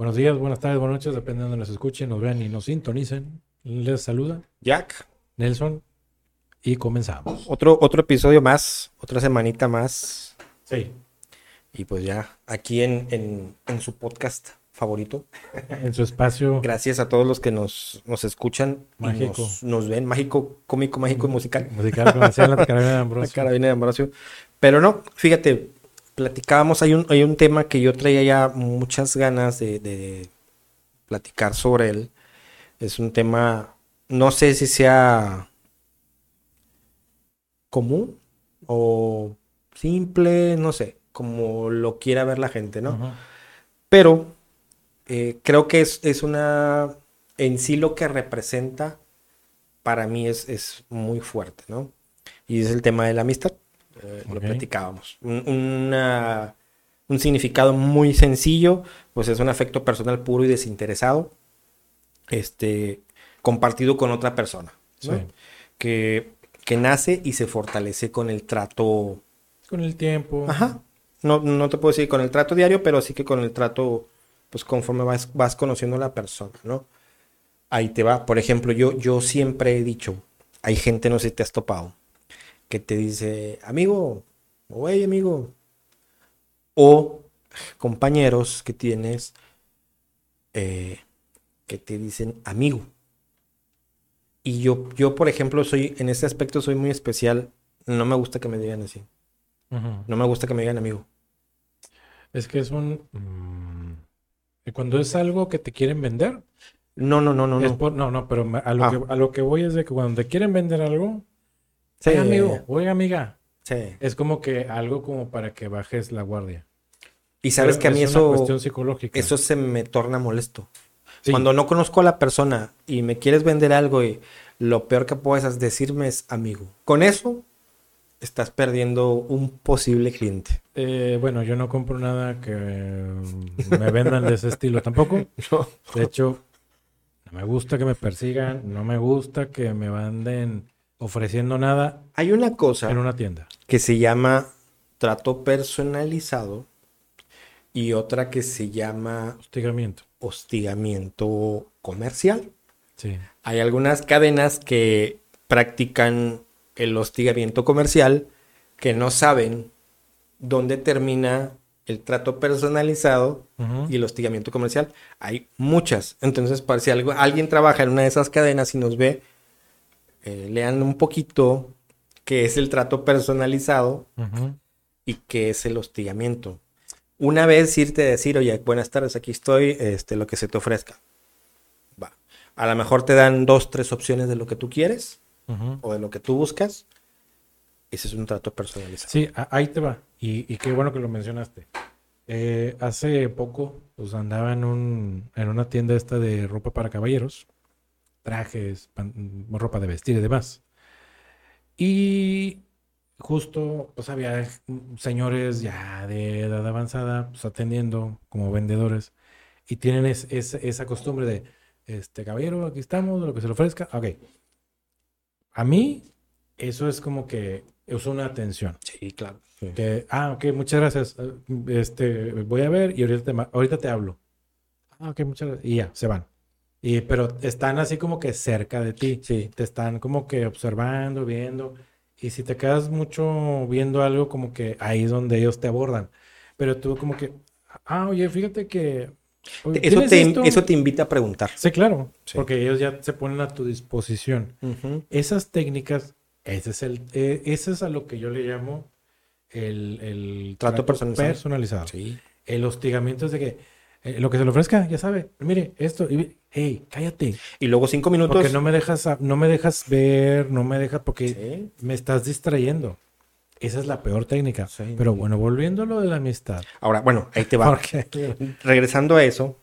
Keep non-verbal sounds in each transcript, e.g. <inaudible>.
Buenos días, buenas tardes, buenas noches, depende de donde nos escuchen, nos vean y nos sintonicen. Les saluda Jack. Nelson y comenzamos. Otro, otro episodio más, otra semanita más. Sí. Y pues ya, aquí en, en, en su podcast favorito. En su espacio. Gracias a todos los que nos, nos escuchan. y Mágico. Nos, nos ven. Mágico, cómico, mágico y musical. Musical como decía la carabina de La Ambrosio. carabina de Ambrosio. Pero no, fíjate, platicábamos, hay un, hay un tema que yo traía ya muchas ganas de, de platicar sobre él. Es un tema, no sé si sea común o simple, no sé, como lo quiera ver la gente, ¿no? Pero eh, creo que es, es una, en sí lo que representa, para mí es, es muy fuerte, ¿no? Y es el tema de la amistad, eh, lo platicábamos. Un, una- un significado muy sencillo, pues es un afecto personal puro y desinteresado, este, compartido con otra persona, ¿no? Sí. Que, que nace y se fortalece con el trato Con el tiempo. Ajá. No, no te puedo decir con el trato diario, pero sí que con el trato, pues conforme vas, vas conociendo a la persona, ¿no? Ahí te va. Por ejemplo, yo, yo siempre he dicho, hay gente, no sé si te has topado, que te dice, amigo, o hey, amigo, o compañeros que tienes eh, que te dicen amigo. Y yo, yo, por ejemplo, soy, en ese aspecto soy muy especial. No me gusta que me digan así. No me gusta que me digan amigo. Es que es un. mm, cuando es algo que te quieren vender, No, no, no, no, es no. por- no, no, pero a lo, Ah. que, a lo que voy es de que cuando te quieren vender algo, Sí, oiga amigo, oiga amiga, sí. es como que algo como para que bajes la guardia. Y sabes Pero que a mí es una eso, cuestión psicológica. eso se me torna molesto. Sí. Cuando no conozco a la persona y me quieres vender algo y lo peor que puedes decirme es amigo. Con eso estás perdiendo un posible cliente. Eh, bueno, yo no compro nada que me vendan de ese estilo tampoco. <laughs> De hecho, no me gusta que me persigan, no me gusta que me anden ofreciendo nada Hay una cosa en una tienda. que se llama trato personalizado y otra que se llama Hostigamiento. hostigamiento comercial. Sí. Hay algunas cadenas que practican el hostigamiento comercial que no saben dónde termina el trato personalizado y el hostigamiento comercial. Hay muchas. Entonces, para si algo- alguien trabaja en una de esas cadenas y nos ve, eh, lean un poquito qué es el trato personalizado y qué es el hostigamiento. Una vez irte a decir, oye, buenas tardes, aquí estoy, este, lo que se te ofrezca. Va. A lo mejor te dan dos, tres opciones de lo que tú quieres o de lo que tú buscas. Ese es un trato personalizado. Sí, ahí te va. Y, y qué bueno que lo mencionaste. Eh, hace poco, pues andaba en un, en una tienda esta de ropa para caballeros, trajes, pan- ropa de vestir y demás. Y justo, pues había señores ya de edad avanzada, pues atendiendo como vendedores, y tienen es- es- esa costumbre de, este caballero, aquí estamos, lo que se le ofrezca. Ok. A mí, eso es como que es una atención. Sí, claro. Que, ah, ok, muchas gracias. Este, voy a ver y ahorita te, ahorita te hablo. Ah, ok, muchas gracias. Y ya, se van. Y, pero están así como que cerca de ti. Sí. Te están como que observando, viendo. Y si te quedas mucho viendo algo, como que ahí es donde ellos te abordan. Pero tú como que, ah, oye, fíjate que... oye, Eso ¿tienes te, esto?" eso te invita a preguntar. Sí, claro. Sí. Porque ellos ya se ponen a tu disposición. Ujú. Esas técnicas, ese es el, eh, ese es a lo que yo le llamo el, el Trato personalizado. personalizado. Sí. El hostigamiento es de que eh, lo que se le ofrezca, ya sabe, mire, esto, y, hey, cállate, Y luego cinco minutos. porque no me dejas, no me dejas ver, no me dejas, porque Sí. me estás distrayendo. Esa es la peor técnica. Sí. Pero bueno, volviendo a lo de la amistad. Ahora, bueno, ahí te va. <laughs> Porque, regresando a eso,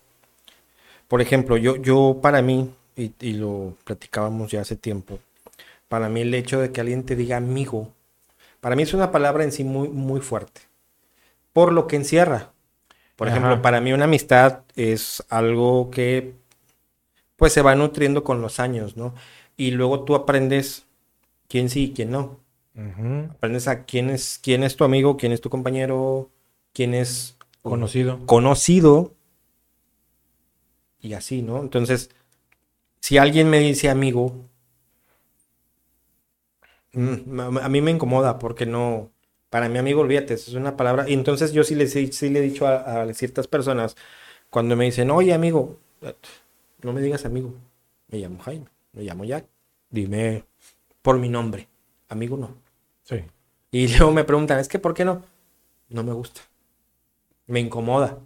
por ejemplo, yo, yo para mí, y, y lo platicábamos ya hace tiempo, para mí el hecho de que alguien te diga amigo, para mí es una palabra en sí muy, muy fuerte, por lo que encierra. Por Ajá. ejemplo, para mí una amistad es algo que pues se va nutriendo con los años, ¿no? Y luego tú aprendes quién sí y quién no. Aprendes a quién es, quién es tu amigo, quién es tu compañero, quién es Conocido. conocido y así, ¿no? Entonces, si alguien me dice amigo, mm, a mí me incomoda porque no, para mi amigo, olvídate, eso es una palabra. Y entonces yo sí le, sí, le he dicho a, a ciertas personas, cuando me dicen, oye amigo, no me digas amigo, me llamo Jaime, me llamo Jack, dime por mi nombre, amigo no. Sí. Y luego me preguntan, es que ¿por qué no? No me gusta. Me incomoda.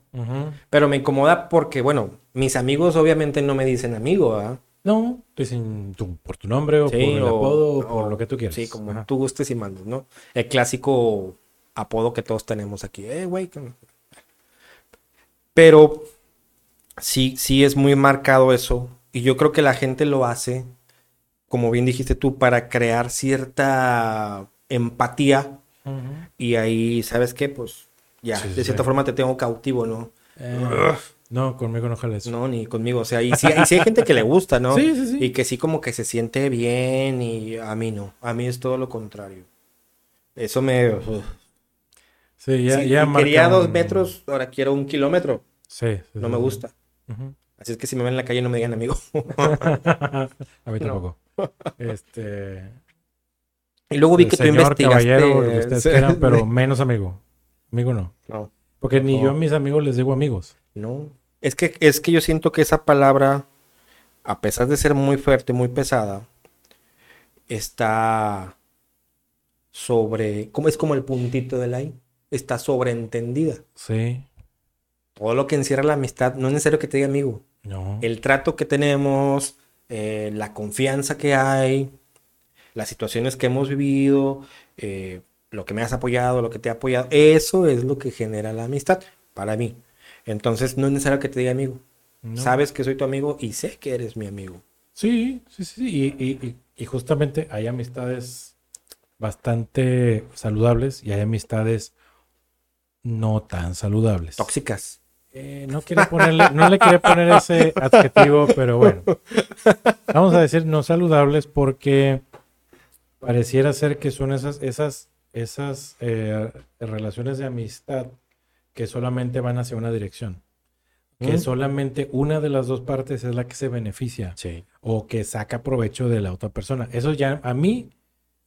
Pero me incomoda porque, bueno, mis amigos obviamente no me dicen amigo, ¿verdad? No, te dicen tu- por tu nombre o Sí, por el o- apodo o, por lo que tú quieras. Sí, como Ajá. tú gustes y mandes, ¿no? El clásico apodo que todos tenemos aquí. Eh, güey. Pero sí, sí es muy marcado eso. Y yo creo que la gente lo hace, como bien dijiste tú, para crear cierta empatía. Y ahí, ¿sabes qué? Pues ya, sí, de cierta sí. forma te tengo cautivo, ¿no? Eh, no, conmigo no jales. No, ni conmigo. O sea, y sí, y sí hay gente que le gusta, ¿no? <laughs> Sí, sí, sí. Y que sí como que se siente bien y a mí no. A mí es todo lo contrario. Eso me... uf. Sí, ya, Sí, ya quería dos metros, ahora quiero un kilómetro. Sí, sí, No sí, me gusta. Así es que si me ven en la calle no me digan amigo. <laughs> A mí No. tampoco. Este. y luego vi que tú investigaste. caballero, lo que ustedes Sí. quieran, pero <laughs> menos amigo. Amigo no. No, Porque ni No. yo a mis amigos les digo amigos. no. Es que, es que yo siento que esa palabra, a pesar de ser muy fuerte, muy pesada, está sobre... ¿Cómo es como el puntito de la I? Está sobreentendida. Sí. Todo lo que encierra la amistad, no es necesario que te diga amigo. No. El trato que tenemos, eh, la confianza que hay, las situaciones que hemos vivido, eh, lo que me has apoyado, lo que te he apoyado, eso es lo que genera la amistad para mí. Entonces no es necesario que te diga amigo. No. Sabes que soy tu amigo y sé que eres mi amigo. Sí, sí, sí. Y, y- y- y justamente hay amistades bastante saludables y hay amistades no tan saludables. Tóxicas. Eh, no quiero ponerle, no le quería poner ese adjetivo, pero bueno. Vamos a decir no saludables porque pareciera ser que son esas, esas, esas eh, relaciones de amistad que solamente van hacia una dirección. Que Mm. solamente una de las dos partes es la que se beneficia Sí. o que saca provecho de la otra persona. Eso ya a mí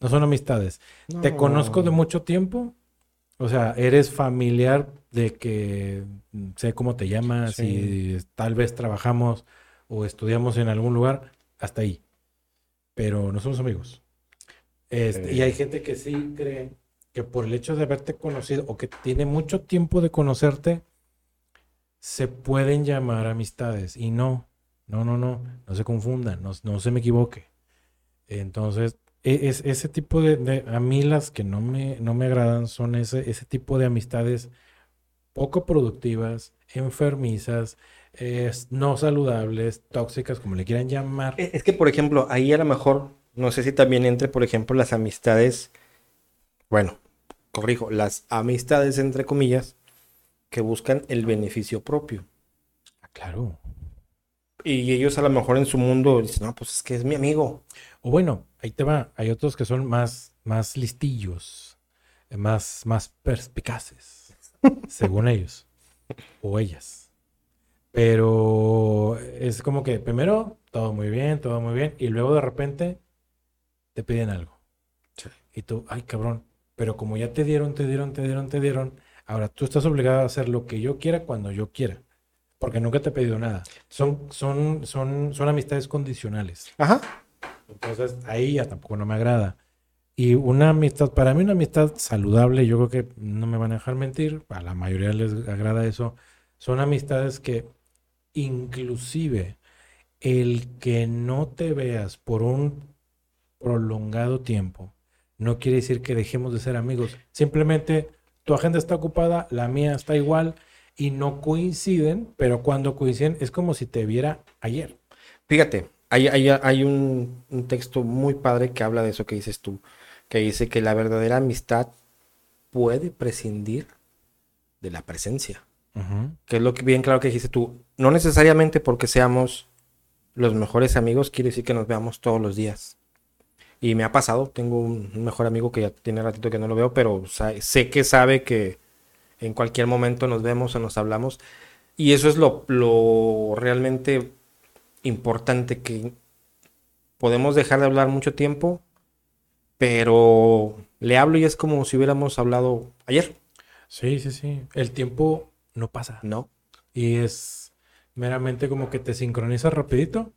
no son amistades. Te conozco de mucho tiempo. O sea, eres familiar de que mm, sé cómo te llamas Sí. y tal vez trabajamos o estudiamos en algún lugar, hasta ahí. Pero no somos amigos. Este, Eh. Y hay gente que sí cree que por el hecho de haberte conocido o que tiene mucho tiempo de conocerte, se pueden llamar amistades. Y no, no, no, no, no se confundan, no, no se me equivoque. Entonces, e- es, ese tipo de, a mí las que no me, no me agradan son ese, ese tipo de amistades poco productivas, enfermizas, no saludables, tóxicas, como le quieran llamar. Es que, por ejemplo, ahí a lo mejor, no sé si también entre, por ejemplo, las amistades, bueno, corrijo, las amistades, entre comillas, que buscan el beneficio propio. Ah, Claro. Y ellos a lo mejor en su mundo dicen, no, pues es que es mi amigo. O bueno, ahí te va. Hay otros que son más, más listillos, eh, más, más perspicaces, <laughs> según ellos o ellas. Pero es como que primero todo muy bien, todo muy bien, y luego de repente te piden algo. Sí. Y tú, ay cabrón, pero como ya te dieron, te dieron, te dieron, te dieron, ahora tú estás obligado a hacer lo que yo quiera cuando yo quiera. Porque nunca te he pedido nada. Son, son, son, son amistades condicionales. Ajá. Entonces ahí ya tampoco no me agrada. Y una amistad, para mí una amistad saludable, yo creo que no me van a dejar mentir, a la mayoría les agrada eso, son amistades que inclusive el que no te veas por un prolongado tiempo no quiere decir que dejemos de ser amigos. Simplemente tu agenda está ocupada, la mía está igual y no coinciden, pero cuando coinciden es como si te viera ayer. Fíjate, hay, hay, hay un, un texto muy padre que habla de eso que dices tú, que dice que la verdadera amistad puede prescindir de la presencia. Que es lo que bien claro que dijiste tú. No necesariamente porque seamos los mejores amigos quiere decir que nos veamos todos los días. Y me ha pasado, tengo un mejor amigo que ya tiene ratito que no lo veo, pero sé que sabe que en cualquier momento nos vemos o nos hablamos. Y eso es lo, lo realmente importante que podemos dejar de hablar mucho tiempo, pero le hablo y es como si hubiéramos hablado ayer. Sí, sí, sí. El tiempo no pasa. No. Y es meramente como que te sincronizas rapidito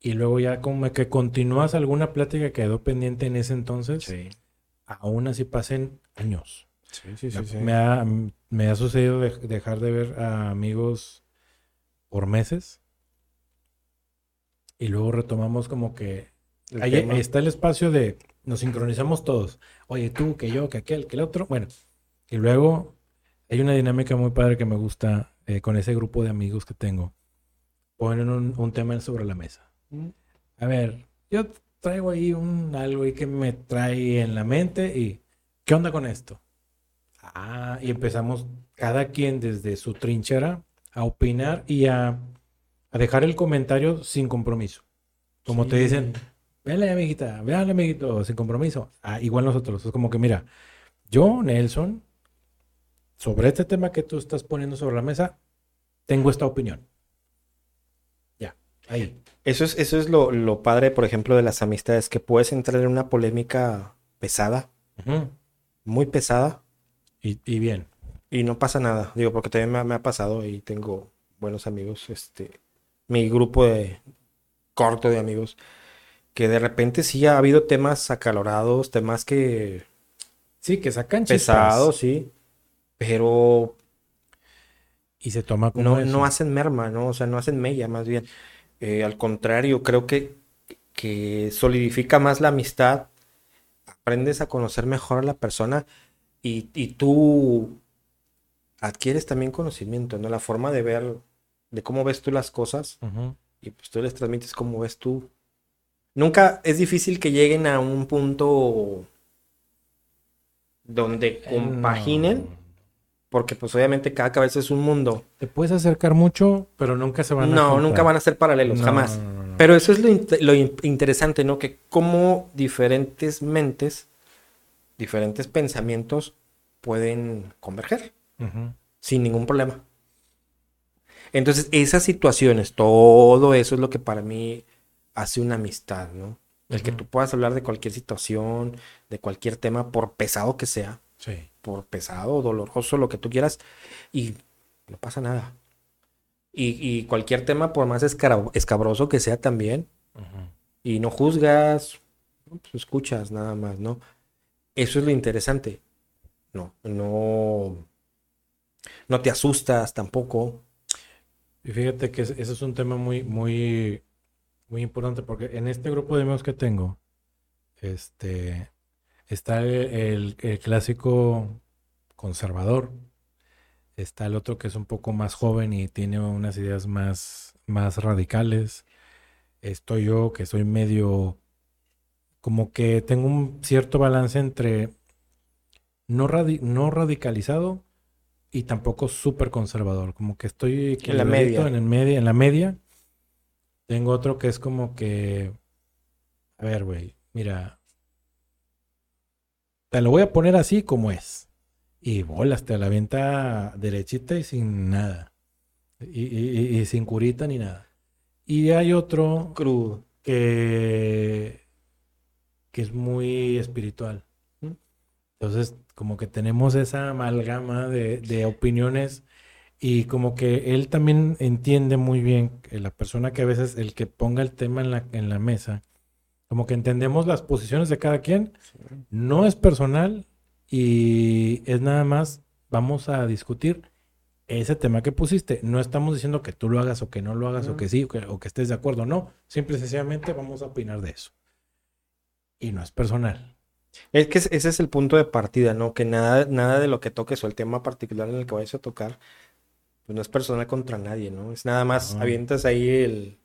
y luego ya como que continúas alguna plática que quedó pendiente en ese entonces. Sí. Aún así pasen años. Sí, sí, Me- Me, ha, me ha sucedido de- dejar de ver a amigos por meses y luego retomamos como que El ahí tema. está el espacio de nos sincronizamos todos. Oye, tú, que yo, que aquel, que el otro. Bueno, y luego hay una dinámica muy padre que me gusta eh, con ese grupo de amigos que tengo. Ponen un, un tema sobre la mesa. A ver, yo traigo ahí un algo ahí que me trae en la mente y ¿qué onda con esto? Ah, y empezamos cada quien desde su trinchera a opinar y a, a dejar el comentario sin compromiso. Como te dicen, véale amiguita, véale amiguito, sin compromiso. Ah, igual nosotros, es como que mira, yo, Nelson, sobre este tema que tú estás poniendo sobre la mesa, tengo esta opinión. Ya, ahí. Eso es, eso es lo, lo padre, por ejemplo, de las amistades, que puedes entrar en una polémica pesada, muy pesada, y, y bien. y no pasa nada. Digo, porque también me, ha- me ha pasado y tengo buenos amigos, este, mi grupo de corto de amigos, que de repente sí ha habido temas acalorados, temas que Sí, que sacan pesados, sí, pero Y se toma como no, eso. no hacen merma, ¿no? O sea, no hacen mella, más bien. Eh, al contrario, creo que, que solidifica más la amistad, aprendes a conocer mejor a la persona y, y tú adquieres también conocimiento, ¿no? La forma de ver, de cómo ves tú las cosas y pues tú les transmites cómo ves tú. Nunca es difícil que lleguen a un punto donde compaginen, Eh, No. Porque pues obviamente cada cabeza es un mundo. Te puedes acercar mucho, pero nunca se van a No, nunca van a ser paralelos, No, jamás. no, no, no. Pero eso es lo, lo in- interesante, ¿no? Que como diferentes mentes, diferentes pensamientos pueden converger sin ningún problema. Entonces, esas situaciones, todo eso es lo que para mí hace una amistad, ¿no? El que tú puedas hablar de cualquier situación, de cualquier tema, por pesado que sea, Sí. Por pesado, doloroso, lo que tú quieras, y no pasa nada. Y, y cualquier tema, por más escabroso que sea también, y no juzgas, pues escuchas nada más, ¿no? Eso es lo interesante. No, no, no te asustas tampoco. Y fíjate que es- ese es un tema muy, muy, muy importante porque en este grupo de amigos que tengo, este, está el, el- el clásico conservador, está el otro que es un poco más joven y tiene unas ideas más, más radicales, estoy yo que soy medio, como que tengo un cierto balance entre no, radi- no radicalizado y tampoco súper conservador, como que estoy En la media. En, el media, en la media. Tengo otro que es como que, a ver, güey, mira, te lo voy a poner así como es. Y bolas, te la avienta derechita y sin nada. Y, y- y- y sin curita ni nada. Y hay otro Crudo. que, que es muy espiritual. Entonces, como que tenemos esa amalgama de, de opiniones y como que él también entiende muy bien que la persona que a veces el que ponga el tema en la, en la mesa, como que entendemos las posiciones de cada quien, no es personal y es nada más, vamos a discutir ese tema que pusiste. No estamos diciendo que tú lo hagas o que no lo hagas o que sí o que, o que estés de acuerdo. No, simple y sencillamente vamos a opinar de eso. Y no es personal. Es que ese es el punto de partida, ¿no? Que nada, nada de lo que toques o el tema particular en el que vayas a tocar, pues no es personal contra nadie, ¿no? Es nada más No. avientas ahí el,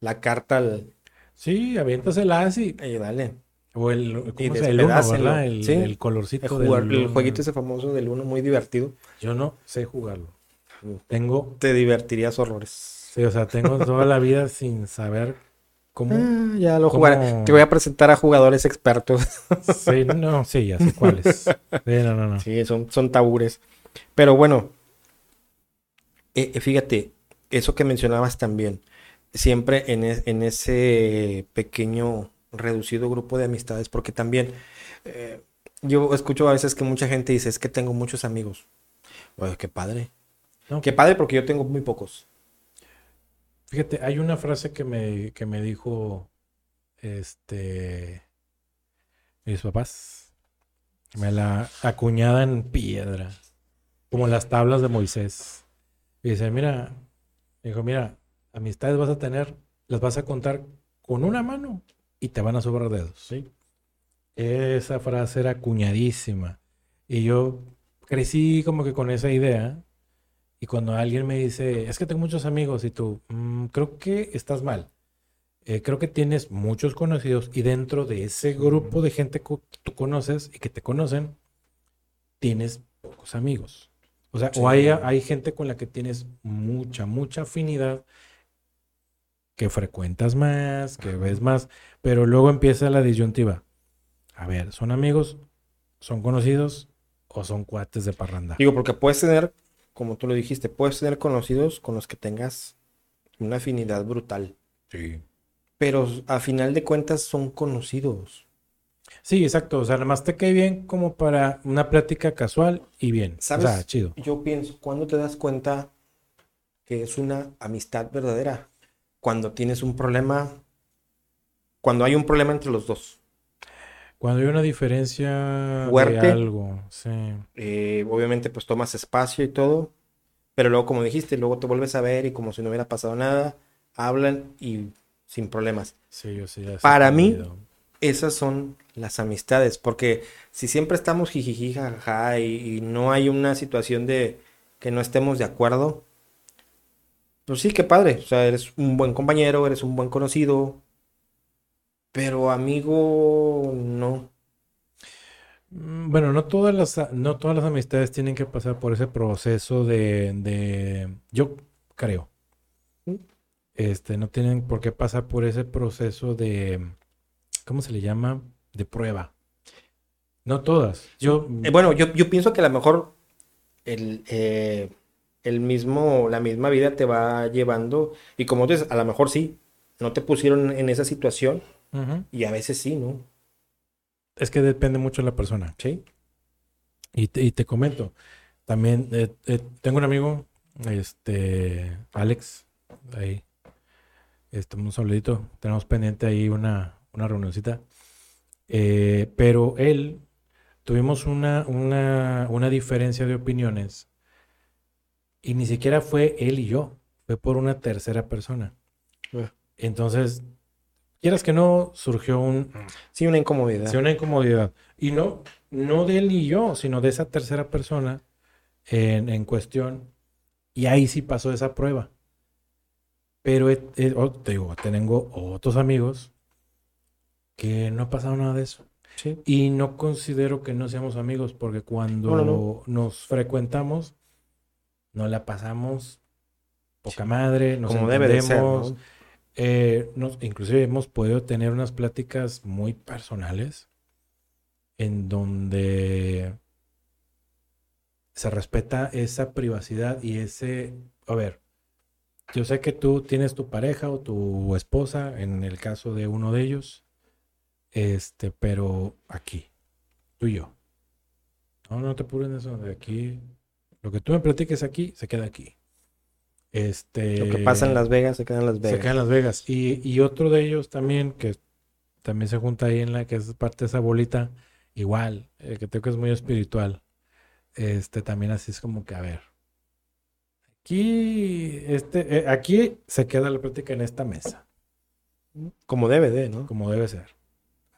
la carta al... Sí, aviéntasela así. Ahí, dale. O el, ¿cómo Y? El uno. ¿verdad? El, Sí. el colorcito El, jugar- del el jueguito ese famoso del uno, muy divertido. Yo no sé jugarlo. Tengo, Te divertirías horrores. sí, o sea, tengo toda la vida sin saber cómo. Ah, ya lo ¿Cómo? jugaré. Te voy a presentar a jugadores expertos. <laughs> Sí, no, sí, ya sé cuáles. <laughs> Sí, no, no, no. Sí, son, son tabures. Pero bueno, Eh, eh, fíjate, eso que mencionabas también, siempre en, es- en ese pequeño, reducido grupo de amistades, porque también eh, yo escucho a veces que mucha gente dice, es que tengo muchos amigos. Oye, qué padre. No, Qué padre porque yo tengo muy pocos. Fíjate, hay una frase que me, que me dijo este mis papás. Me la acuñada en piedra. Como las tablas de Moisés. Y dice, mira, dijo, mira, amistades vas a tener, las vas a contar con una mano y te van a sobrar dedos. ¿sí? Esa frase era acuñadísima. Y yo crecí como que con esa idea. Y cuando alguien me dice, es que tengo muchos amigos y tú, "Mm, creo que estás mal. Eh, creo que tienes muchos conocidos y dentro de ese grupo de gente que tú conoces y que te conocen, tienes pocos amigos. O sea, Sí. o hay, hay gente con la que tienes mucha, mucha afinidad, que frecuentas más, que ves más, pero luego empieza la disyuntiva. A ver, ¿son amigos, son conocidos o son cuates de parranda? Digo, porque puedes tener, como tú lo dijiste, puedes tener conocidos con los que tengas una afinidad brutal. Sí. Pero a final de cuentas son conocidos. Sí, exacto. O sea, nada más te cae bien como para una plática casual y bien. ¿Sabes? O sea, chido. Yo pienso, ¿cuándo te das cuenta que es una amistad verdadera? Cuando tienes un problema, cuando hay un problema entre los dos. Cuando hay una diferencia Fuerte. de algo, sí. Eh, obviamente, pues tomas espacio y todo, pero luego, como dijiste, luego te vuelves a ver y como si no hubiera pasado nada, hablan y sin problemas. Sí, yo sí. ya Para mí. Esas son las amistades, porque si siempre estamos jijiji, jajaja, y, y no hay una situación de que no estemos de acuerdo, pues sí, qué padre. O sea, eres un buen compañero, eres un buen conocido, pero amigo, no. Mm, Bueno, no todas las, no todas las amistades tienen que pasar por ese proceso de, de, yo creo, ¿Mm? este, no tienen por qué pasar por ese proceso de, ¿cómo se le llama? De prueba. No todas. Yo, Eh, bueno, yo, yo pienso que a lo mejor el, eh, el mismo, la misma vida te va llevando, y como dices, a lo mejor sí, no te pusieron en esa situación, y a veces sí, ¿no? Es que depende mucho de la persona. Sí. Y te, y te comento, también eh, eh, tengo un amigo, este, Alex, ahí, este, un saludito, tenemos pendiente ahí una, una reunioncita, Eh, pero él, tuvimos una, una, una diferencia de opiniones y ni siquiera fue él y yo, fue por una tercera persona. Ah. Entonces, quieras que no, surgió un, Sí, una incomodidad. Sí, una incomodidad. Y no, no de él y yo, sino de esa tercera persona en, en cuestión. Y ahí sí pasó esa prueba. Pero he- he- oh, te digo, tengo otros amigos que no ha pasado nada de eso. Sí. Y no considero que no seamos amigos, porque cuando No, no, no. nos frecuentamos, nos la pasamos poca madre, nos Como debe de ser. ¿no? Eh, nos- inclusive hemos podido tener unas pláticas muy personales en donde se respeta esa privacidad y ese, a ver, yo sé que tú tienes tu pareja o tu esposa, en el caso de uno de ellos, este, pero aquí, tú y yo. No, no te apures en eso, de aquí, lo que tú me platiques aquí, se queda aquí. Este, Lo que pasa en Las Vegas se queda en Las se Vegas. queda en Las Vegas. Y, y otro de ellos también, que también se junta ahí en la que es parte de esa bolita, igual, eh, que creo que es muy espiritual. Este también así es como que, a ver. Aquí, este, eh, aquí se queda la plática en esta mesa, Como debe de, ¿no? como debe ser.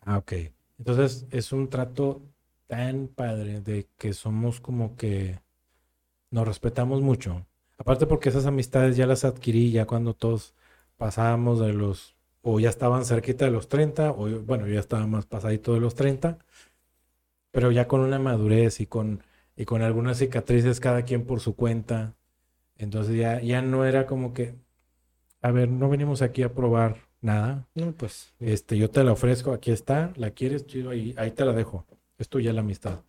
Ah, ok. Entonces es un trato tan padre de que somos como que nos respetamos mucho. Aparte porque esas amistades ya las adquirí ya cuando todos pasábamos de los, o ya estaban cerquita de los 30, o yo- bueno, yo ya estaba más pasadito de los 30, pero ya con una madurez y con, y con algunas cicatrices cada quien por su cuenta. Entonces ya, ya no era como que, a ver, no venimos aquí a probar nada. No, pues. Este, yo te la ofrezco, aquí está, la quieres, chido, ahí, ahí te la dejo. Es tuya la amistad.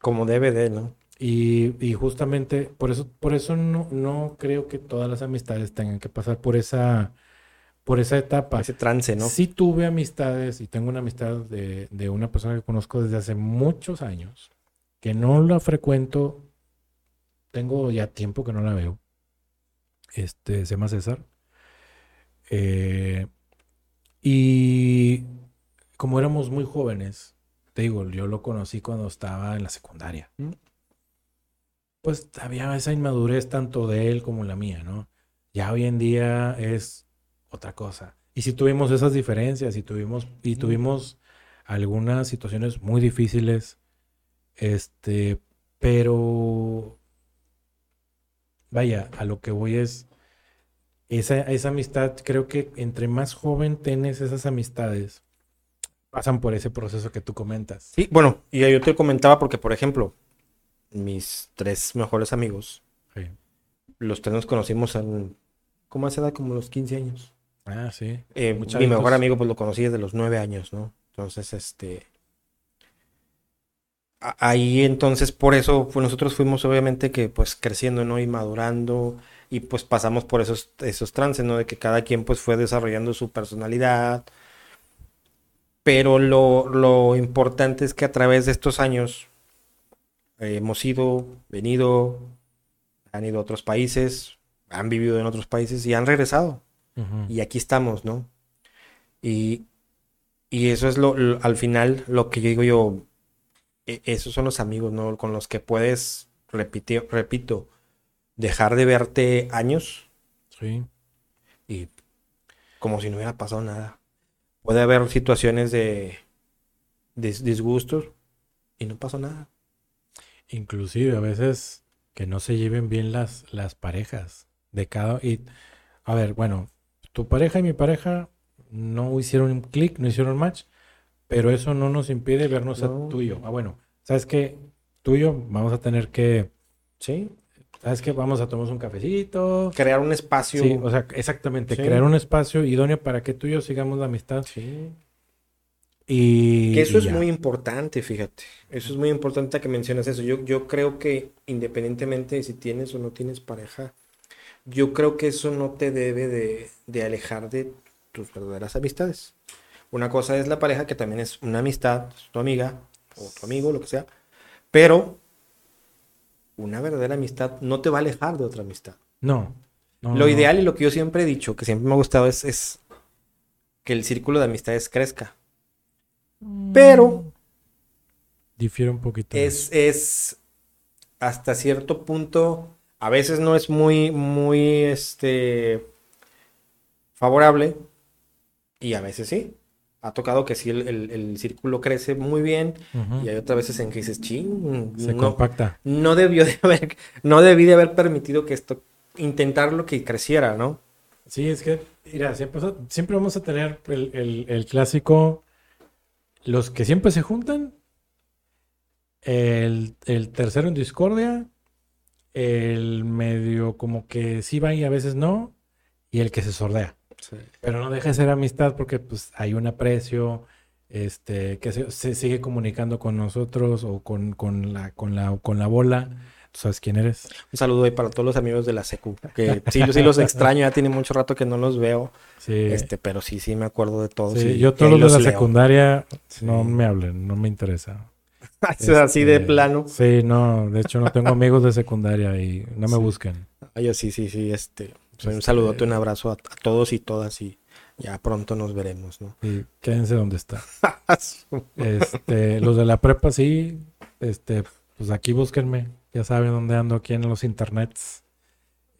Como debe de, ¿no? Y, y justamente por eso, por eso no, no creo que todas las amistades tengan que pasar por esa, por esa etapa. Ese trance, ¿no? Sí tuve amistades y tengo una amistad de, de una persona que conozco desde hace muchos años, que no la frecuento, tengo ya tiempo que no la veo. Este, se llama César. Eh, y como éramos muy jóvenes, te digo, yo lo conocí cuando estaba en la secundaria. Pues había esa inmadurez tanto de él como la mía, ¿no? Ya hoy en día es otra cosa. Y si tuvimos esas diferencias y tuvimos, y tuvimos algunas situaciones muy difíciles, este, pero vaya, a lo que voy es esa, esa amistad, creo que entre más joven tienes esas amistades, pasan por ese proceso que tú comentas. Sí, bueno, y yo te comentaba porque, por ejemplo, mis tres mejores amigos, Sí. los tres nos conocimos en, ¿cómo hace edad? Como los 15 años. Ah, sí. Eh, mi mejor amigo, pues lo conocí desde los 9 años, ¿no? Entonces, este... Ahí entonces, por eso, pues nosotros fuimos obviamente que pues creciendo, ¿no? Y madurando y pues pasamos por esos, esos trances, ¿no? De que cada quien pues fue desarrollando su personalidad. Pero lo, lo importante es que a través de estos años hemos ido, venido, han ido a otros países, han vivido en otros países y han regresado. Y aquí estamos, ¿no? Y, y eso es lo, lo- al final lo que yo digo yo, e- esos son los amigos, ¿no? Con los que puedes, repiti- repito, dejar de verte años Sí. y como si no hubiera pasado nada. Puede haber situaciones de, dis- disgustos y no pasó nada. Inclusive a veces que no se lleven bien las, las parejas de cada... Y, a ver, bueno, tu pareja y mi pareja no hicieron un clic, no hicieron match, pero eso no nos impide vernos No. a tú y yo. Ah, bueno, ¿sabes qué? Tú y yo vamos a tener que... ¿Sí? ¿Sabes qué? Vamos a tomarnos un cafecito. Crear un espacio. Sí, o sea, exactamente, Sí. crear un espacio idóneo para que tú y yo sigamos la amistad. Sí. Y, Que eso y es ya. muy importante, fíjate. Eso es muy importante que menciones eso. Yo, yo creo que independientemente de si tienes o no tienes pareja, yo creo que eso no te debe de, de alejar de tus verdaderas amistades. Una cosa es la pareja, que también es una amistad, tu amiga o tu amigo, lo que sea. Pero una verdadera amistad no te va a alejar de otra amistad. No. no, Lo no. ideal y lo que yo siempre he dicho, que siempre me ha gustado, es, es que el círculo de amistades crezca. Pero Difiere un poquito. es, es hasta cierto punto, a veces no es muy, muy, este, favorable y a veces sí. Ha tocado que sí el, el- el círculo crece muy bien y hay otras veces en que dices, ching, Se no, compacta. no debió de haber, no debí de haber permitido que esto, intentarlo que creciera, ¿no? Sí, es que, mira, siempre, siempre vamos a tener el, el- el clásico, los que siempre se juntan, el, el tercero en discordia, el medio como que sí va y a veces no, y el que se sordea. Pero no deja de ser amistad porque pues hay un aprecio, este, que se, se sigue comunicando con nosotros o con, con la, con la, con la bola. ¿Tú sabes quién eres? Un saludo ahí para todos los amigos de la secu, que sí, yo sí los extraño, ya tiene mucho rato que no los veo, Sí. este, pero sí, sí me acuerdo de todos. Sí, y- yo todos los de la leo. secundaria no me hablen, no me interesa. <laughs> Así de Este, plano. Sí, no, de hecho no tengo amigos de secundaria y no me Sí. busquen. Ay, yo sí, sí, sí, este, pues, un Este- saludote, un abrazo a, a todos y todas y ya pronto nos veremos, ¿no? Y quédense donde está. <laughs> Este, los de la prepa sí, este, pues aquí búsquenme, ya saben dónde ando aquí en los internets.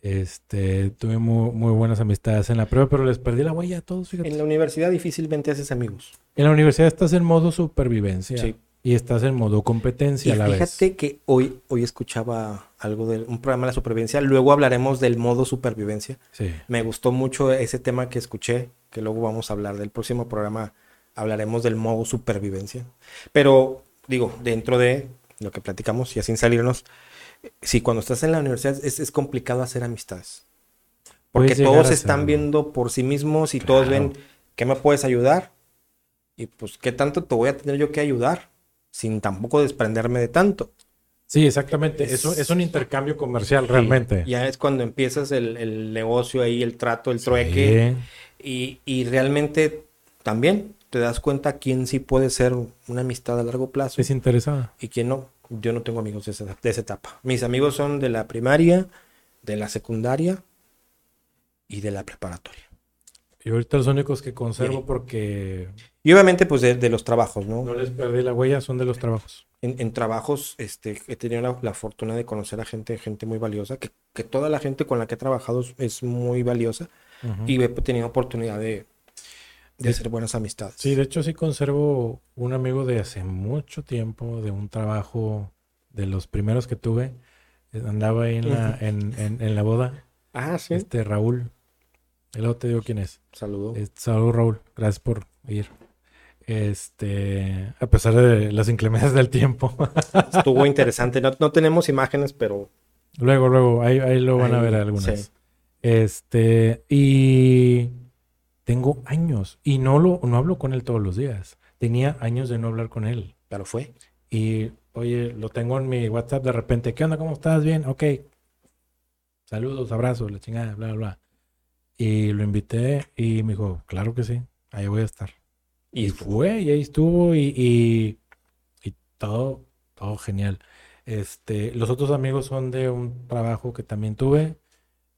Este, tuve muy, muy buenas amistades en la prepa, pero les perdí la huella a todos, fíjate. En la universidad difícilmente haces amigos. En la universidad estás en modo supervivencia Sí. y estás en modo Y competencia a la vez. fíjate que hoy, hoy escuchaba algo de un programa de la supervivencia, luego hablaremos del modo supervivencia. Sí. Me gustó mucho ese tema que escuché, que luego vamos a hablar del próximo programa, hablaremos del modo supervivencia. Pero digo, dentro de lo que platicamos y sin salirnos, sí, cuando estás en la universidad es, es complicado hacer amistades. Porque todos están viendo por sí mismos y todos ven qué me puedes ayudar. Y pues qué tanto te voy a tener yo que ayudar sin tampoco desprenderme de tanto. Sí, exactamente. Es, un- es un intercambio comercial realmente. Ya es cuando empiezas el, el negocio ahí, el trato, el trueque. Sí. Y, y realmente también te das cuenta quién sí puede ser una amistad a largo plazo Es interesada. y quién no. Yo no tengo amigos de esa, de esa etapa. Mis amigos son de la primaria, de la secundaria y de la preparatoria. Y ahorita los únicos que conservo porque Y obviamente pues de, de los trabajos, ¿no? no les perdí la huella son de los trabajos. En, en trabajos este, he tenido la, la fortuna de conocer a gente, gente muy valiosa, que, que toda la gente con la que he trabajado es- muy valiosa y he tenido oportunidad de, de Sí. hacer buenas amistades. Sí, de hecho sí conservo un amigo de hace mucho tiempo, de un trabajo de los primeros que tuve. Andaba ahí en la, en, en- en la boda. Ah, sí. Este Raúl. El otro te digo quién es. Saludo. Eh, Saludos Raúl, gracias por ir. Este, a pesar de las inclemencias del tiempo. <laughs> Estuvo interesante. No, no tenemos imágenes, pero luego, luego, ahí, ahí lo van a ver algunas. sí. Este, y tengo años y no lo, no hablo con él todos los días. Tenía años de no hablar con él. pero fue. Y, oye, lo tengo en mi WhatsApp de repente. ¿Qué onda? ¿Cómo estás? Bien, ok. Saludos, abrazos, la chingada, bla, bla, bla. Y lo invité y me dijo, claro que sí, ahí voy a estar. Y fue, y ahí estuvo, y, y, y todo, todo genial. Este, los otros amigos son de un trabajo que también tuve.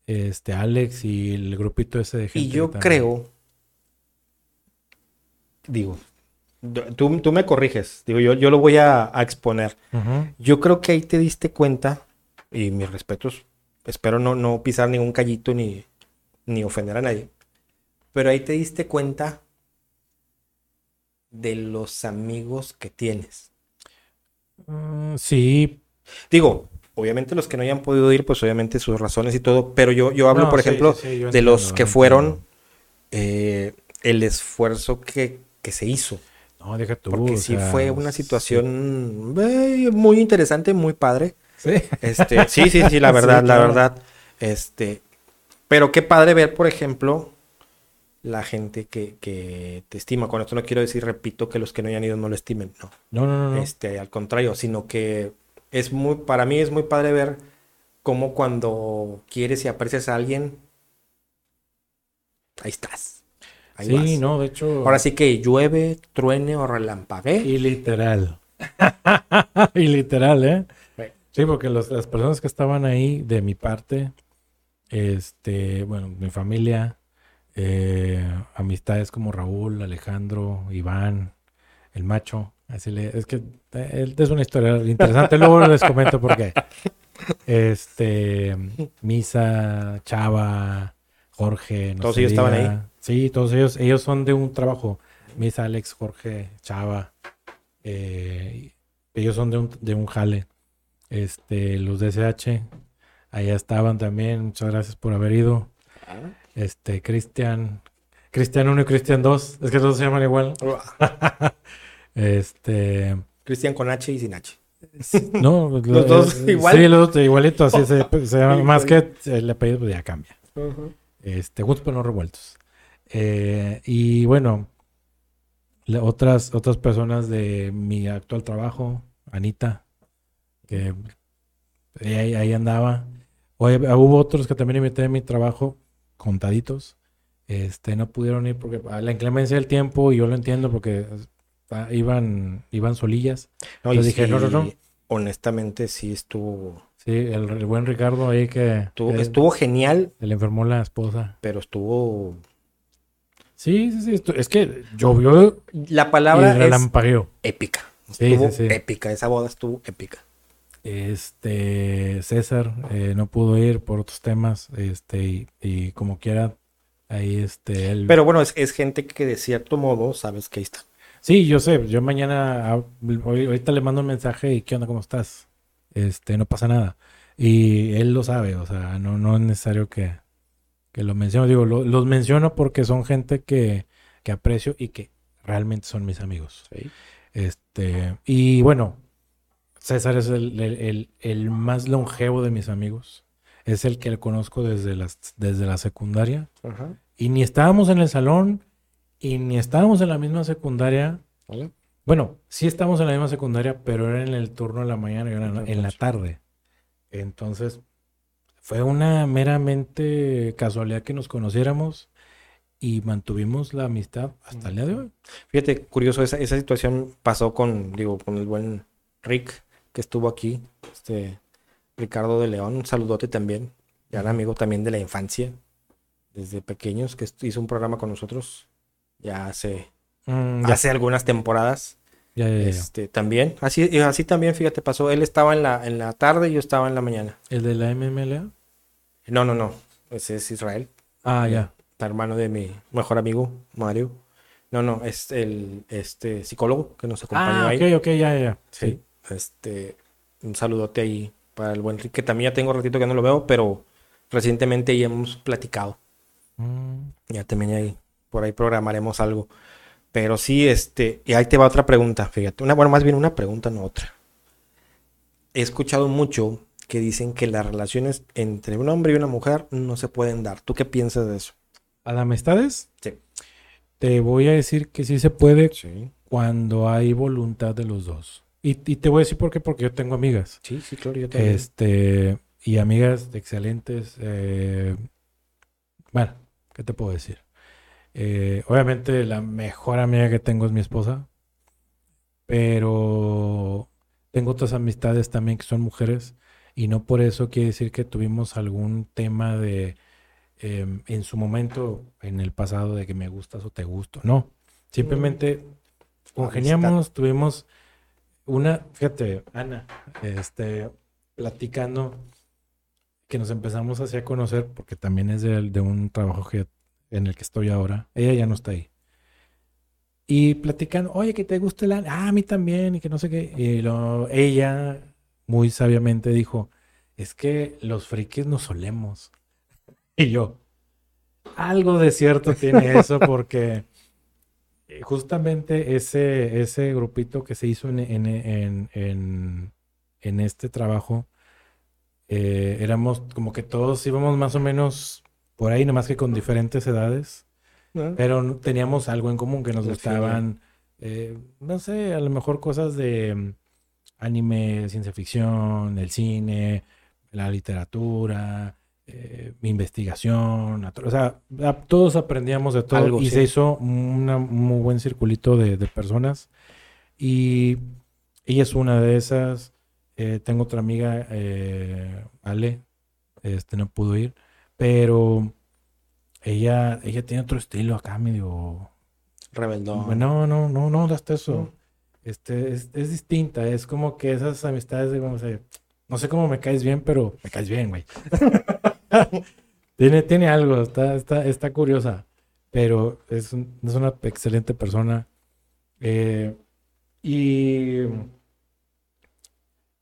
Este, Alex y el grupito ese de gente. Y yo creo, digo, tú, tú me corriges, digo, yo, yo lo voy a, a exponer. Yo creo que ahí te diste cuenta, y mis respetos, espero no, no pisar ningún callito ni, ni ofender a nadie, pero ahí te diste cuenta de los amigos que tienes. Mm, sí, Digo, obviamente los que no hayan podido ir, pues obviamente sus razones y todo, pero yo, yo hablo, No, por sí, ejemplo, sí, sí, yo de los que fueron eh, el esfuerzo que, que se hizo. no, deja tú. Porque sí sea, fue una situación eh, muy interesante, muy padre. Sí. Este, sí, sí, sí, la <laughs> Sí, verdad, la claro. verdad. Este, pero qué padre ver, por ejemplo, la gente que, que te estima. Con esto no quiero decir, repito, que los que no hayan ido no lo estimen, no. No, no, no. no. Este, al contrario, sino que es muy, para mí es muy padre ver cómo cuando quieres y aprecias a alguien, ahí estás. Ahí sí, vas. no, de hecho. Ahora sí que llueve, truene o relampaguee. Y literal. <laughs> y literal, ¿eh? Sí. Sí, porque los- las personas que estaban ahí de mi parte, este, bueno, mi familia, eh, amistades como Raúl, Alejandro, Iván, el macho, así le, es que eh, es una historia interesante, luego les comento por qué. Este, Misa, Chava, Jorge, no Todos ellos estaban ahí. Sí, todos ellos, ellos son de un trabajo. Misa, Alex, Jorge, Chava, eh, ellos son de un, de un jale. Este, los de SH, allá estaban también. Muchas gracias por haber ido. Este, Cristian, Cristian 1 y Cristian 2, es que todos se llaman igual. <laughs> Este, Cristian con H y sin H. no, <laughs> Los dos eh, igual. Sí, los dos igualitos, así se, pues, se llama, <laughs> más que el apellido pues ya cambia. Este, juntos pero no revueltos. Eh, y bueno, otras, otras personas de mi actual trabajo, Anita, que ahí, ahí andaba. Oye, hubo otros que también invité a mi trabajo, contaditos. Este, no pudieron ir porque a la inclemencia del tiempo, y yo lo entiendo porque ah, iban, iban solillas. No, dije, no, no, no. sí, Honestamente, sí estuvo. Sí, el, el buen Ricardo ahí que, Estuvo, que estuvo genial, se le enfermó la esposa. pero estuvo. Sí, sí, sí. Es que llovió La y palabra es relampagueó. épica. Sí, Estuvo sí, sí. épica. Esa boda estuvo épica. Este César eh, no pudo ir por otros temas, este, y, y como quiera, ahí este él. Pero bueno, es, es gente que de cierto modo sabes que ahí está. sí, yo sé, yo mañana ah, hoy- ahorita le mando un mensaje y qué onda, cómo estás. Este, no pasa nada. Y él lo sabe, o sea, no, no es necesario que, que lo mencione. Digo, lo- los menciono porque son gente que, que aprecio y que realmente son mis amigos. Este, y bueno, César es el, el- el- el más longevo de mis amigos. Es el que le conozco desde, las, desde la secundaria. Ajá. Y ni estábamos en el salón y ni estábamos en la misma secundaria. ¿Vale? Bueno, sí estamos en la misma secundaria, pero era en el turno de la mañana y era en la- en la tarde. Entonces, fue una meramente casualidad que nos conociéramos y mantuvimos la amistad hasta el día de hoy. Fíjate, curioso, esa, esa situación pasó con, digo, con el buen Rick, que estuvo aquí, este, Ricardo de León, un saludote también, ya era amigo también de la infancia, desde pequeños, que hizo un programa con nosotros, ya hace, Mm, ya, hace algunas temporadas, ya, ya, ya. este, también, así, así también, fíjate, pasó, él estaba en la, en la tarde y yo estaba en la mañana. ¿El de la MMLA? No, no, no, ese es Israel, Ah, ya. hermano de mi mejor amigo, Mario. No, no, es el este psicólogo que nos acompañó Ah, ahí. ok, ok, ya, ya. Sí, este, un saludote ahí para el buen que también ya tengo ratito que no lo veo, pero recientemente ya hemos platicado. Mm, Ya también ahí, por ahí programaremos algo. Pero sí, este, y ahí te va otra pregunta, fíjate. Una, bueno, más bien una pregunta, no otra. He escuchado mucho que dicen que las relaciones entre un hombre y una mujer no se pueden dar. ¿Tú qué piensas de eso? ¿A las amistades? Sí. Te voy a decir que sí se puede Sí. cuando hay voluntad de los dos. Y, y te voy a decir por qué, porque yo tengo amigas. Sí, sí, claro, yo también. Este, y amigas excelentes. eh, bueno, ¿qué te puedo decir? Eh, obviamente la mejor amiga que tengo es mi esposa, pero tengo otras amistades también que son mujeres y no por eso quiere decir que tuvimos algún tema de, em, en su momento, en el pasado, de que me gustas o te gusto. No, simplemente congeniamos, tuvimos una, fíjate, Ana, este, platicando que nos empezamos así a conocer, porque también es de, de un trabajo que, en el que estoy ahora. Ella ya no está ahí. Y platicando, oye, que te gusta el anime. Ah, a mí también, y que no sé qué. Y lo, ella muy sabiamente dijo, es que los frikis nos solemos. <laughs> Y yo, algo de cierto tiene eso, porque eh, justamente ese, ese grupito que se hizo en, en, en, en- en este trabajo, eh, éramos como que todos íbamos más o menos por ahí, nomás que con diferentes edades, ¿No? pero teníamos algo en común que nos gustaban, eh, no sé, a lo mejor cosas de mm, anime, ciencia ficción, el cine, la literatura, eh, investigación, o sea, a- todos aprendíamos de todo Algo, y sí. se hizo una- un muy buen circulito de, de personas y ella es una de esas. Eh, tengo otra amiga, eh, Ale, este no pudo ir, pero ella, ella tiene otro estilo acá medio Rebeldón. no, no, no, no, hasta eso. Este, es, es distinta, es como que esas amistades de, como se- no sé cómo me caes bien, pero me caes bien, güey. <laughs> tiene, tiene algo, está, está, está curiosa, pero es, un- es una excelente persona. Eh, y,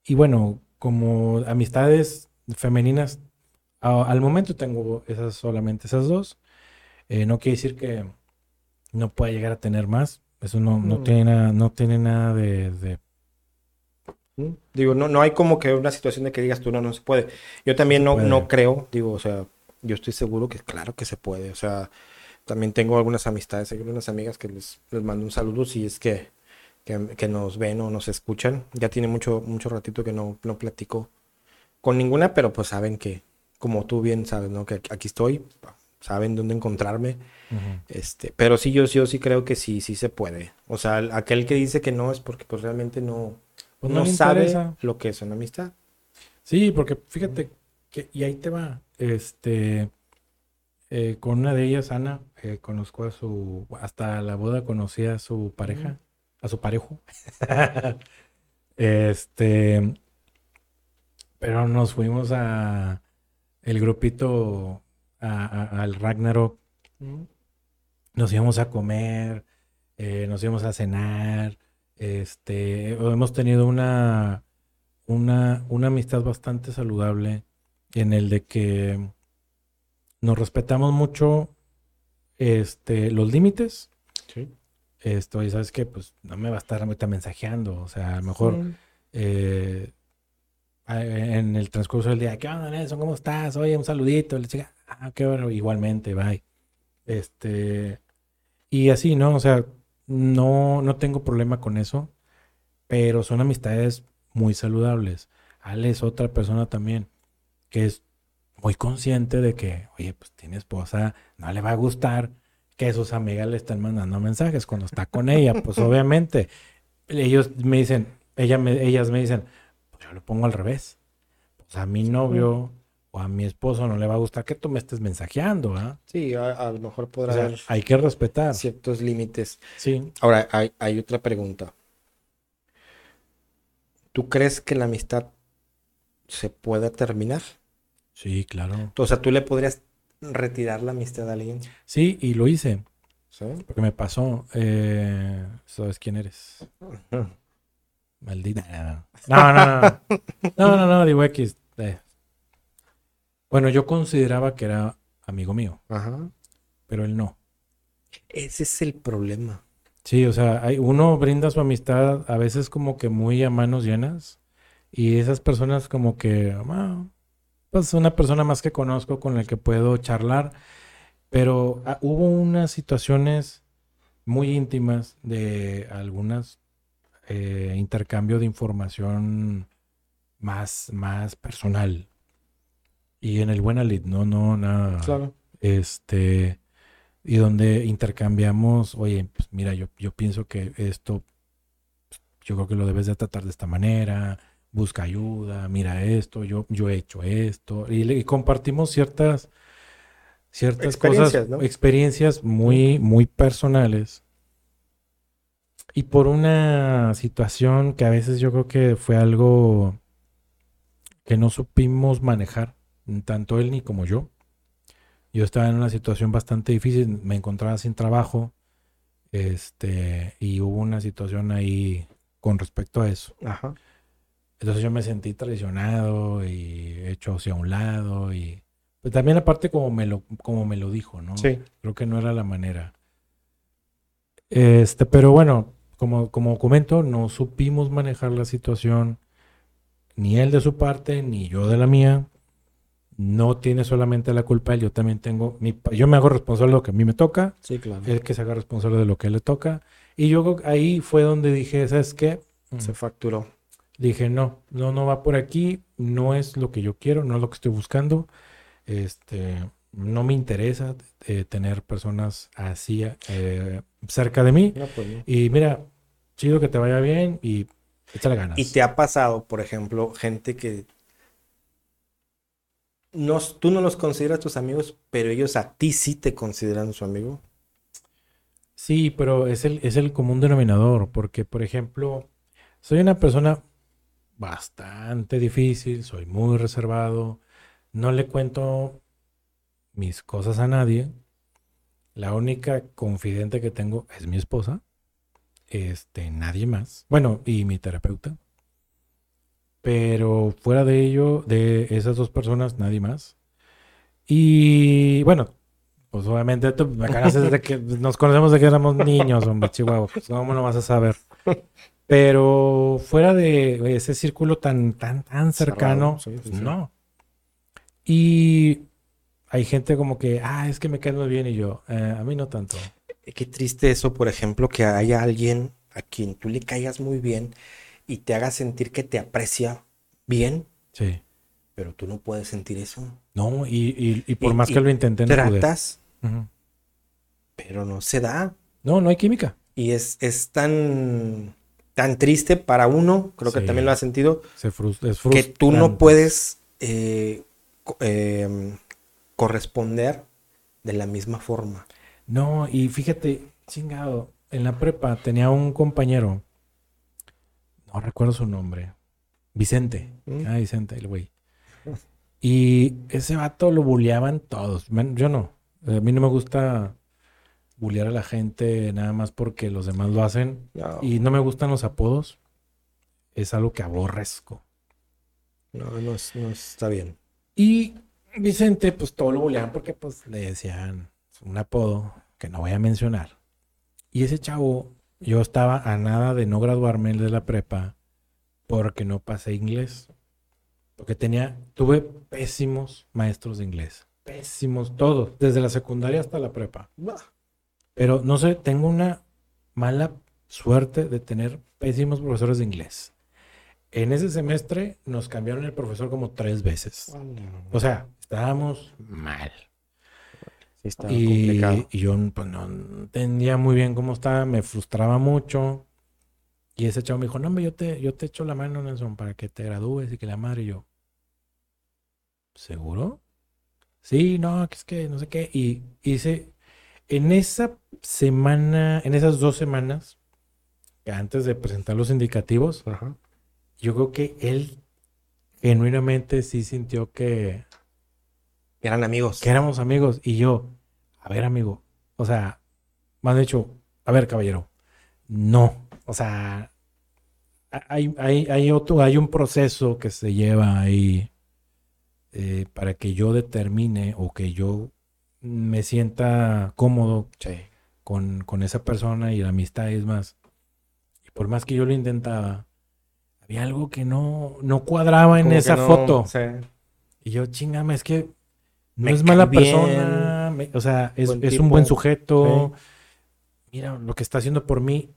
y bueno, como amistades femeninas, a- al momento tengo esas solamente esas dos. Eh, no quiere decir que no pueda llegar a tener más. Eso no, no Mm. tiene nada, no tiene nada de, de- ¿Mm? Digo, no, no hay como que una situación de que digas tú no, no se puede. Yo también no, puede. no creo, digo, o sea, yo estoy seguro que claro que se puede. O sea, también tengo algunas amistades, hay algunas amigas que les, les mando un saludo si es que, que, que nos ven o nos escuchan. Ya tiene mucho, mucho ratito que no, no platico con ninguna, pero pues saben que, como tú bien sabes, ¿no? Que aquí estoy, saben dónde encontrarme. Este, pero sí, yo, yo sí creo que sí, sí se puede. O sea, el- aquel que dice que no es porque pues realmente no, Pues no, le sabe interesa. lo que es una amistad. Sí, porque fíjate que, y ahí te va, este, eh, con una de ellas, Ana, eh, conozco a su, hasta la boda conocí a su pareja, a su parejo. <laughs> Este, pero nos fuimos a el grupito, a- a- al Ragnarok, nos íbamos a comer, eh, nos íbamos a cenar, este, hemos tenido una, una, una amistad bastante saludable en el de que nos respetamos mucho este, los límites. Esto, y sabes que pues no me va a estar ahorita mensajeando, o sea, a lo mejor eh, en el transcurso del día, ¿qué onda, Nelson? ¿Cómo estás? Oye, un saludito. Le chica, ah, qué bueno, igualmente, bye. Este, y así, ¿no? O sea, no, no tengo problema con eso, pero son amistades muy saludables. Ale es otra persona también que es muy consciente de que, oye, pues tiene esposa, no le va a gustar que sus amigas le estén mandando mensajes cuando está con ella, pues <laughs> obviamente. Ellos me dicen, ella me, ellas me dicen, yo lo pongo al revés. Pues a mi novio o a mi esposo no le va a gustar que tú me estés mensajeando, ¿ah? Sí, a, a lo mejor podrá O sea, haber hay que respetar. ciertos límites. Sí. Ahora, hay, hay otra pregunta. ¿Tú crees que la amistad se pueda terminar? Sí, claro. O sea, ¿tú le podrías retirar la amistad a alguien? Sí, y lo hice, ¿Sí? porque me pasó. Eh, ¿Sabes quién eres? Maldita. No, no, no. No, no, no, digo X. Bueno, yo consideraba que era amigo mío, Ajá. pero él no. Ese es el problema. Sí, o sea, hay, uno brinda su amistad a veces como que muy a manos llenas y esas personas como que, ah, pues una persona más que conozco con la que puedo charlar, pero ah, hubo unas situaciones muy íntimas de algunas eh, intercambio de información más, más personal y en el buen alid, no, no, nada Claro. este, y donde intercambiamos, oye, pues mira, yo, yo pienso que esto, pues, yo creo que lo debes de tratar de esta manera, busca ayuda, mira esto, yo, yo he hecho esto, y, compartimos ciertas, ciertas cosas, experiencias muy, muy personales. Y por una situación que a veces yo creo que fue algo que no supimos manejar, tanto él ni como yo. Yo estaba en una situación bastante difícil, me encontraba sin trabajo, este, y hubo una situación ahí con respecto a eso. Ajá. Entonces yo me sentí traicionado y hecho hacia un lado y pues también aparte como me lo, como me lo dijo, ¿no? Sí. Creo que no era la manera. Este, pero bueno, como, como comento, no supimos manejar la situación, ni él de su parte, ni yo de la mía. No tiene solamente la culpa él, yo también tengo mi, yo me hago responsable de lo que a mí me toca, Sí, claro. él que se haga responsable de lo que le toca. Y yo ahí fue donde dije, ¿sabes qué? Se facturó. Dije, no, no, no va por aquí, no es lo que yo quiero, no es lo que estoy buscando. Este, no me interesa eh, tener personas así eh, cerca de mí. No, pues no. Y mira, chido que te vaya bien y échale ganas. ¿Y te ha pasado, por ejemplo, gente que no, tú no los consideras tus amigos, pero ellos a ti sí te consideran su amigo? Sí, pero es el, es el común denominador, porque, por ejemplo, soy una persona bastante difícil, soy muy reservado, no le cuento mis cosas a nadie. La única confidente que tengo es mi esposa, este, nadie más. Bueno, y mi terapeuta. Pero fuera de ello, de esas dos personas, nadie más. Y bueno, pues obviamente tú me conoces desde que nos conocemos desde que éramos niños, hombre, Chihuahua. Pues cómo no vas a saber. Pero fuera de ese círculo tan, tan, tan cercano, Cerrado, sí, sí, pues, sí. no. Y hay gente como que, ah, es que me caes muy bien y yo, "Eh, a mí no tanto. Qué triste eso, por ejemplo, que haya alguien a quien tú le caigas muy bien y te haga sentir que te aprecia bien, Sí. pero tú no puedes sentir eso. No, y, y- y por Y- más que lo pude. Tratas, pero no se da. No, no hay química. Y es, es tan, tan triste para uno, creo que también lo has sentido, Se frus- es que tú no puedes eh, eh, corresponder de la misma forma. No, y fíjate, chingado, en la prepa tenía un compañero, no recuerdo su nombre, Vicente, Mm. ah, Vicente, el güey. <laughs> Y ese vato lo bulleaban todos, yo no, a mí no me gusta bullear a la gente nada más porque los demás lo hacen No, y no me gustan los apodos, es algo que aborrezco. no, no es- no está bien. Y Vicente, pues todo lo bulleaban porque pues le decían un apodo que no voy a mencionar. Y ese chavo, yo estaba a nada de no graduarme de la prepa porque no pasé inglés. Porque tenía, tuve pésimos maestros de inglés. Pésimos, todos, desde la secundaria hasta la prepa. Pero no sé, tengo una mala suerte de tener pésimos profesores de inglés. En ese semestre nos cambiaron el profesor como tres veces. O sea, estábamos mal. Sí, está Y, complicado. y yo pues, no entendía muy bien cómo estaba, me frustraba mucho. Y ese chavo me dijo, no, hombre, yo te, yo te echo la mano, Nelson, para que te gradúes y que la madre y yo. ¿Seguro? Sí, no, que es que no sé qué. Y hice, en esa semana, en esas dos semanas, antes de presentar los indicativos, Ajá. Yo creo que él genuinamente sí sintió que, Eran amigos. que éramos amigos. Y yo, a ver, amigo, o sea, me han dicho, a ver, caballero, no, o sea, ha- hay, hay, hay otro, hay un proceso que se lleva ahí eh, para que yo determine o que yo me sienta cómodo Sí. con, con esa persona y la amistad es más. Y por más que yo lo intentaba, había algo que no, no cuadraba en Como esa no- foto. sí. Y yo, chingame, es que no Me es mala bien, persona. me- o sea, es, es un buen sujeto. Mira lo que está haciendo por mí.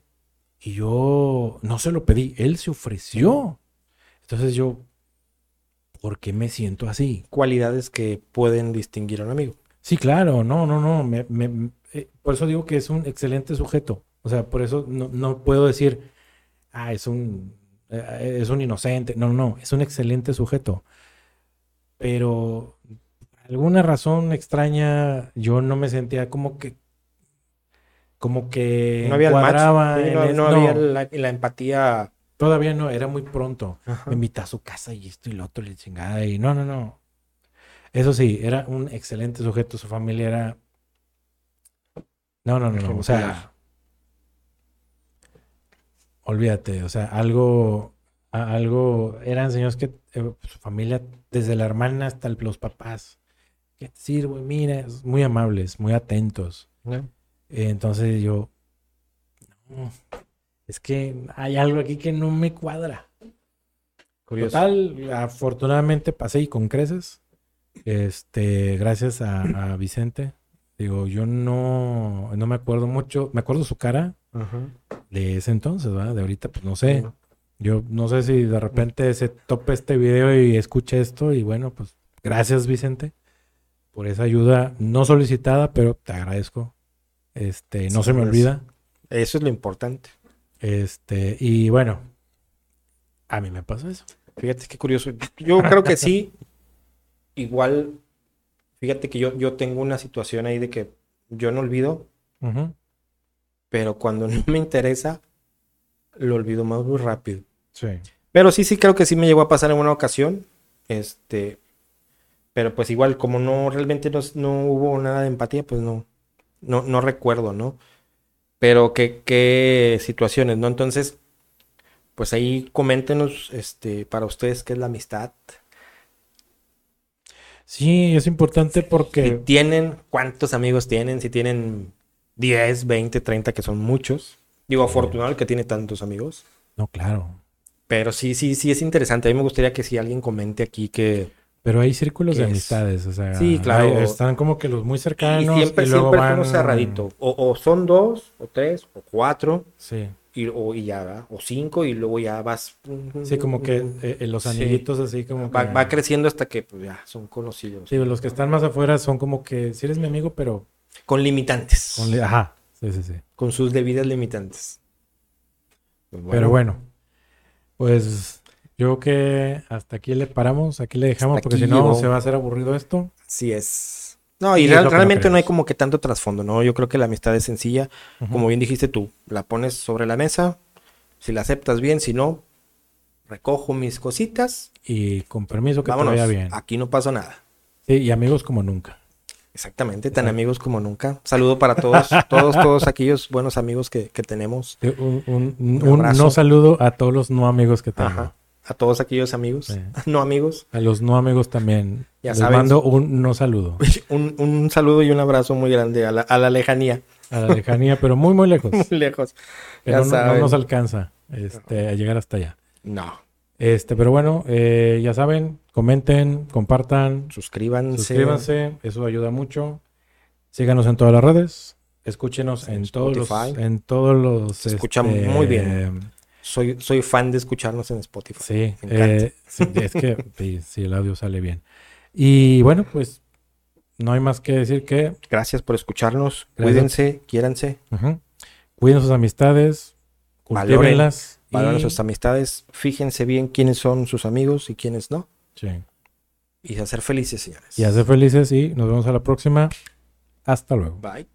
Y yo no se lo pedí, él se ofreció. Entonces yo, ¿por qué me siento así? Cualidades que pueden distinguir a un amigo. Sí, claro, no, no, no. me- me- eh, por eso digo que es un excelente sujeto. O sea, por eso no, no puedo decir, ah, es un, eh, es un inocente. No, no, es un excelente sujeto. Pero por alguna razón extraña, yo no me sentía como que, como que No había el match. no, es- no no, había la, la empatía. todavía no, era muy pronto. Ajá. Me invita a su casa y esto y lo otro, y chingada. Y no, no, no. Eso sí, era un excelente sujeto. Su familia era. No, no, no, no. O sea. Olvídate. O sea, algo. algo. Eran señores que. eh, su familia, desde la hermana hasta los papás. ¿Qué te sirvo? Mira, muy amables, muy atentos. ¿no? Eh, Entonces yo. No, es que hay algo aquí que no me cuadra. Curioso. Total, afortunadamente pasé y con creces. Este, gracias a, a Vicente. Digo, yo no, no me acuerdo mucho. Me acuerdo su cara Ajá. de ese entonces, ¿verdad? De ahorita, pues no sé. Yo no sé si de repente se tope este video y escuche esto. Y bueno, pues gracias, Vicente, por esa ayuda no solicitada, pero te agradezco. Este, no Sí, se me pues. olvida. Eso es lo importante. Este, y bueno, a mí me pasó eso. Fíjate qué curioso. Yo creo que sí. Igual, fíjate que yo, yo tengo una situación ahí de que yo no olvido, Ujú. Pero cuando <laughs> no me interesa, lo olvido más muy rápido. Sí. Pero sí, sí, creo que sí me llegó a pasar en una ocasión. Este, pero pues igual, como no realmente no, no hubo nada de empatía, pues no, no, no recuerdo, ¿no? Pero qué, qué situaciones, ¿no? Entonces, pues ahí coméntenos, este, para ustedes qué es la amistad. Sí, es importante Si porque tienen, cuántos amigos tienen, si tienen 10, 20, 30, que son muchos. Digo, afortunado el que tiene tantos amigos. no, claro. Pero sí, sí, sí es interesante. A mí me gustaría que si alguien comente aquí que... Pero hay círculos de amistades, o sea, Sí, claro. hay- están como que los muy Y cercanos siempre, y luego siempre es van uno cerradito. O, o son dos, o tres, o cuatro, Sí, y, o, y ya va. O cinco, y luego ya vas. sí, como que eh, eh, los Sí. anillitos así como Va, que- va creciendo hasta que pues, ya son conocidos. Sí, los que están más afuera son como que si eres mi amigo, pero Con limitantes. con li- ajá, sí, sí, sí. Con sus debidas limitantes. Pues Pero bueno, pues yo creo que hasta aquí le paramos, aquí le dejamos, Hasta porque si no se va a hacer aburrido esto. Así es. No, y real- no realmente no hay como que tanto trasfondo, ¿no? Yo creo que la amistad es sencilla. Como bien dijiste tú, la pones sobre la mesa. Si la aceptas bien, si no, recojo mis cositas. Y con permiso que Vámonos. te vaya bien. Aquí no pasa nada. Sí, y amigos como nunca. Exactamente, tan amigos como nunca. Saludo para todos, <laughs> todos, todos aquellos buenos amigos que, que tenemos. Sí, Un, un- un- no saludo a todos los no amigos que tengo. Ajá. A todos aquellos amigos, <laughs> no amigos. A los no amigos también. Ya Les saben. mando un no saludo. <laughs> Un, un saludo y un abrazo muy grande a la, a la lejanía, A la lejanía, pero muy, muy lejos. muy lejos. Ya no, nos alcanza este, a llegar hasta allá. No, Este, pero bueno, eh, ya saben, comenten, compartan, suscríbanse. suscríbanse, eso ayuda mucho. Síganos en todas las redes. Escúchenos En en, todos los, en todos los. Se escucha este, muy bien. Soy, soy fan de escucharnos en Spotify. Sí, Me encanta. eh, sí, es que <laughs> sí, sí, el audio sale bien. Y bueno, pues no hay más que decir que Gracias por escucharnos. Gracias. Cuídense, quiéranse, ujú, cuiden sus amistades, cultívenlas. Valoren y- sus amistades, fíjense bien quiénes son sus amigos y quiénes no. sí, Y a ser felices, señores. y hacer felices y nos vemos a la próxima. Hasta luego. Bye.